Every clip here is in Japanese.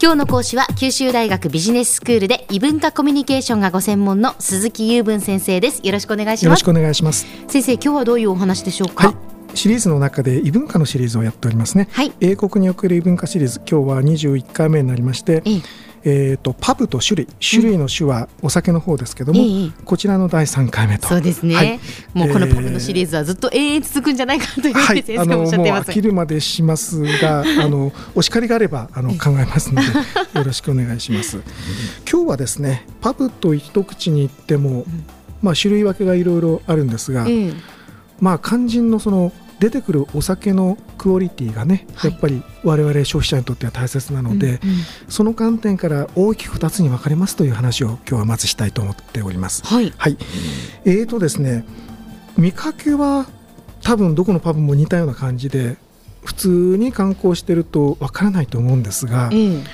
今日の講師は九州大学ビジネススクールで異文化コミュニケーションがご専門の鈴木雄文先生です。よろしくお願いします。よろしくお願いします。先生今日はどういうお話でしょうか、はい。シリーズの中で異文化のシリーズをやっておりますね、はい。英国における異文化シリーズ今日は21回目になりまして、えええー、とパブと種類種類の種はお酒の方ですけども、ええこちらの第3回目と。そうですね、はい。もうこのえーパブのシリーズはずっと永遠続くんじゃないかというふうはい、に先生もおっしゃっています、飽きるまでしますが、あのお叱りがあればあの考えますのでよろしくお願いします。今日はですね、パブと一口に言っても、まあ種類分けがいろいろあるんですが、ええ。まあ肝心のその出てくるお酒のクオリティがね、はい。やっぱり我々消費者にとっては大切なので、うんうん。その観点から大きく2つに分かれますという話を今日はまずしたいと思っております。はい。はい、えーとですね見かけは多分どこのパブも似たような感じで普通に観光してるとわからないと思うんですがええ。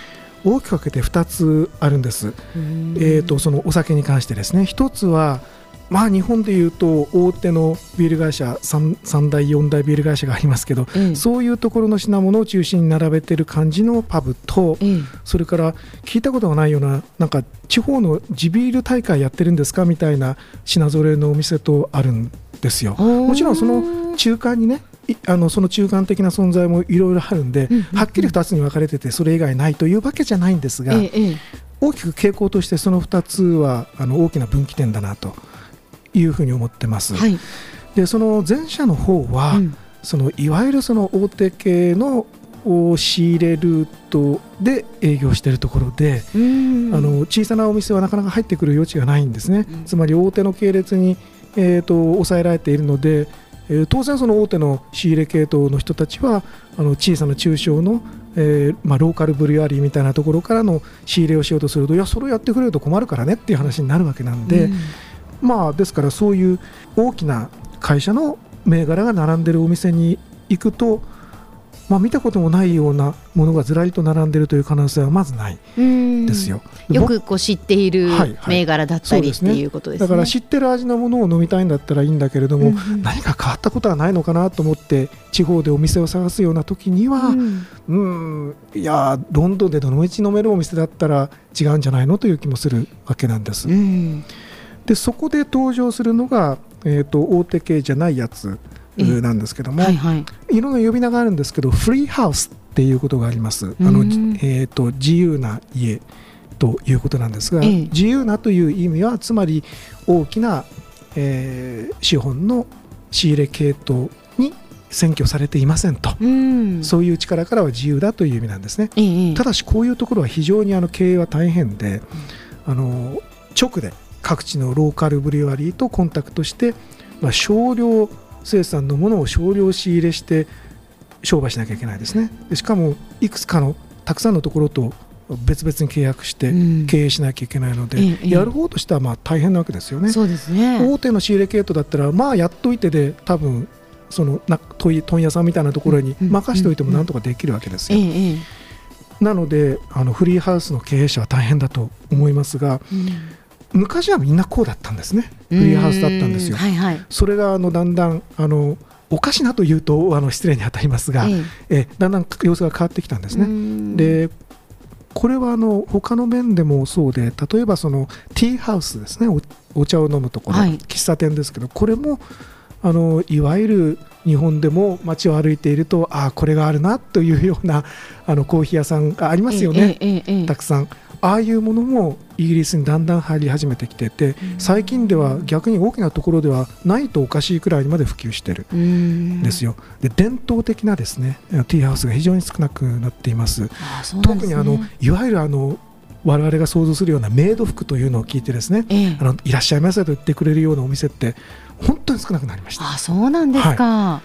大きく分けて2つあるんです、うん。えー、とそのお酒に関してですね。1つはまあ日本でいうと大手のビール会社 3, 3大4大ビール会社がありますけど、ええそういうところの品物を中心に並べてる感じのパブと、ええそれから聞いたことがないようななんか地方の地ビール大会やってるんですかみたいな品揃えのお店とあるんですよ。ももちろんその中間にねいあのその中間的な存在もいろいろあるんで、うんうんうん。はっきり2つに分かれててそれ以外ないというわけじゃないんですが、ええええ。大きく傾向としてその2つはあの大きな分岐点だなというふうに思ってます。はい、でその前者の方は、うん。そのいわゆるその大手系のお仕入れルートで営業しているところで、うん。あの小さなお店はなかなか入ってくる余地がないんですね、うん。つまり大手の系列に、えー、と抑えられているので、えー当然その大手の仕入れ系統の人たちはあの小さな中小の、えーまあ、ローカルブリュアリーみたいなところからの仕入れをしようとするといやそれをやってくれると困るからねっていう話になるわけなんで、うんまあですからそういう大きな会社の銘柄が並んでるお店に行くと、まあ、見たこともないようなものがずらりと並んでるという可能性はまずないうんですよ。でよくこう知っている銘柄だったりっていうことですね。だから知ってる味のものを飲みたいんだったらいいんだけれども、うんうん何か変わったことはないのかなと思って地方でお店を探すような時には、うんうん、いやロンドンでどのみち飲めるお店だったら違うんじゃないのという気もするわけなんです。うんでそこで登場するのが、えー、と大手系じゃないやつええなんですけども、はいはい。いろんな呼び名があるんですけどフリーハウスっていうことがあります。あのうんえー、と自由な家ということなんですが、ええ自由なという意味はつまり大きな、えー資本の仕入れ系統に占拠されていませんと、うん。そういう力からは自由だという意味なんですね。ええただしこういうところは非常にあの経営は大変で、あの直で各地のローカルブリュワリーとコンタクトして、まあ、少量生産のものを少量仕入れして商売しなきゃいけないですねでしかもいくつかのたくさんのところと別々に契約してうん経営しなきゃいけないので、ええやる方としてはまあ大変なわけですよね。ね。大手の仕入れ系統だったらまあやっといてで多分そのな問屋さんみたいなところにうん任しておいてもなんとかできるわけですよ。なのであのフリーハウスの経営者は大変だと思いますが昔はみんなこうだったんですね。フリーハウスだったんですよ。う。はいはい。それがあのだんだんあのおかしなというとあの失礼に当たりますが、ええ。だんだん様子が変わってきたんですね。ねでこれはあの他の面でもそうで例えばそのティーハウスですね。おお茶を飲むところ、はい。喫茶店ですけどこれもあのいわゆる日本でも街を歩いているとああこれがあるなというようなあのコーヒー屋さんがありますよね、えええ。たくさんああいうものもイギリスにだんだん入り始めてきてて最近では逆に大きなところではないとおかしいくらいにまで普及してるうん。んですよ、で伝統的なですねティーハウスが非常に少なくなっています。すね。特にあのいわゆるあの我々が想像するようなメイド服というのを聞いてですねええ。あのいらっしゃいませと言ってくれるようなお店って本当に少なくなりました。あそうなんですか。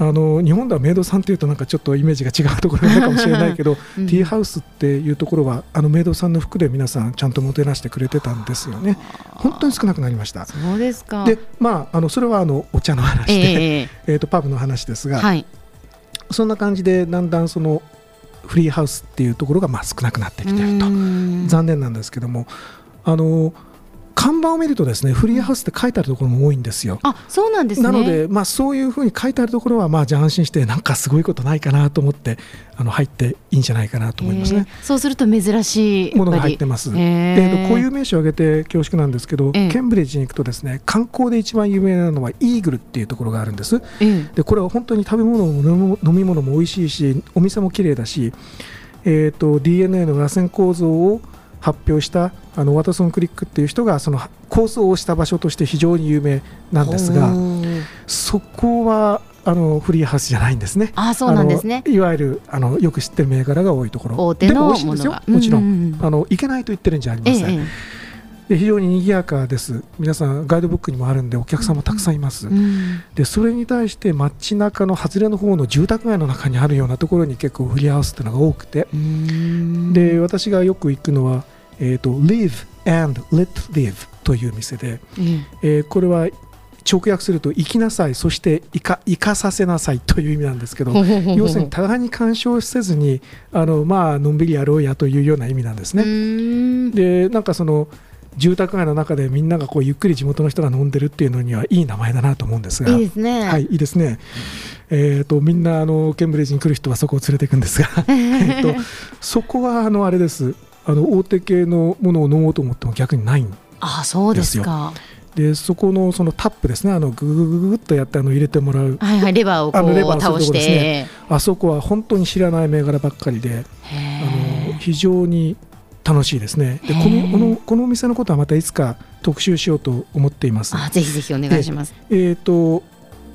あの日本ではメイドさんというとなんかちょっとイメージが違うところがあるかもしれないけど、うん。ティーハウスっていうところはあのメイドさんの服で皆さんちゃんともてなしてくれてたんですよね。本当に少なくなりました。そうですか。でまああのそれはあのお茶の話えで、ええ。え ーとパブの話ですが、えはい。そんな感じでだんだんそのフリーハウスっていうところがまあ少なくなってきていると。うん。残念なんですけどもあの看板を見るとですねフリーハウスって書いてあるところも多いんですよ。あそうなんですねなので、まあ、そういうふうに書いてあるところは、まあ、じゃあ安心してなんかすごいことないかなと思ってあの入っていいんじゃないかなと思いますね。そうすると珍しいものが入ってます。えー、とこういう名詞を挙げて恐縮なんですけど、ケンブリッジに行くとですね観光で一番有名なのはイーグルっていうところがあるんです。でこれは本当に食べ物も飲み物も美味しいしお店も綺麗だし、えー、と DNA の螺旋構造を発表したあのワトソン・クリックっていう人がその構想をした場所として非常に有名なんですがそこはあのフリーハウスじゃないんですね。あそうなんですね。いわゆるあのよく知ってる銘柄が多いところ。大手のものがもちろん、あのいけないと言ってるんじゃありません。ええで非常に賑やかです。皆さんガイドブックにもあるんでお客さんもたくさんいます、うん、でそれに対して街中の外れの方の住宅街の中にあるようなところに結構フリーハウスっていうのが多くて。で私がよく行くのは、えーと、Live and Let Live という店で、うん、えー、これは直訳すると生きなさいそして生か生かさせなさいという意味なんですけど要するに互いに干渉せずにあのまあのんびりやろうやというような意味なんですね。でなんかその住宅街の中でみんながこうゆっくり地元の人が飲んでるっていうのにはいい名前だなと思うんですが。いいですね、はい、いいですね、えーと、みんなあのケンブリッジに来る人はそこを連れていくんですが。えとそこはあのあれです。あの大手系のものを飲もうと思っても逆にないんですよ。あそうですか。でそこのそのタップですね。あのググググっとやってあの入れてもらう、はいはい、レバーをこうレバー倒して、ね、あそこは本当に知らない銘柄ばっかりであの非常に楽しいですね。でこのこのこのお店のことはまたいつか特集しようと思っています。あぜひぜひお願いします。えっ、ー、と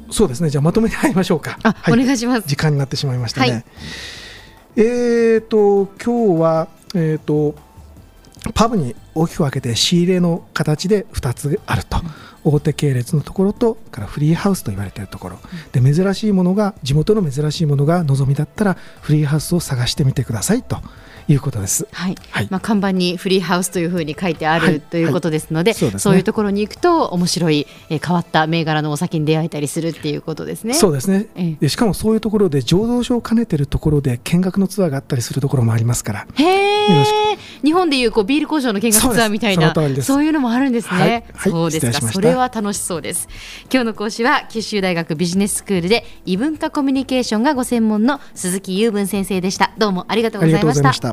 そうですね。じゃあまとめて入りましょうか。あ、はい、お願いします。時間になってしまいましたね、はい、えっ、ー、と今日はえっ、ー、とパブに大きく分けて仕入れの形で2つあると、うん、大手系列のところとからフリーハウスと言われているところ、うん、で珍しいものが地元の珍しいものが望みだったらフリーハウスを探してみてくださいということです。はい。はい、まあ看板にフリーハウスというふうに書いてある、はい、ということですので、そうでね、そういうところに行くと面白い、えー、変わった銘柄のお酒に出会えたりするっていうことですね。そうですね。えでしかもそういうところで醸造所を兼ねてるところで見学のツアーがあったりするところもありますから。へえ。日本でいうこうビール工場の見学ツアーみたいなそういうのもあるんですね。はい、そうですか。それは楽しそうです。今日の講師は九州大学ビジネススクールで異文化コミュニケーションがご専門の鈴木雄文先生でした。どうもありがとうございました。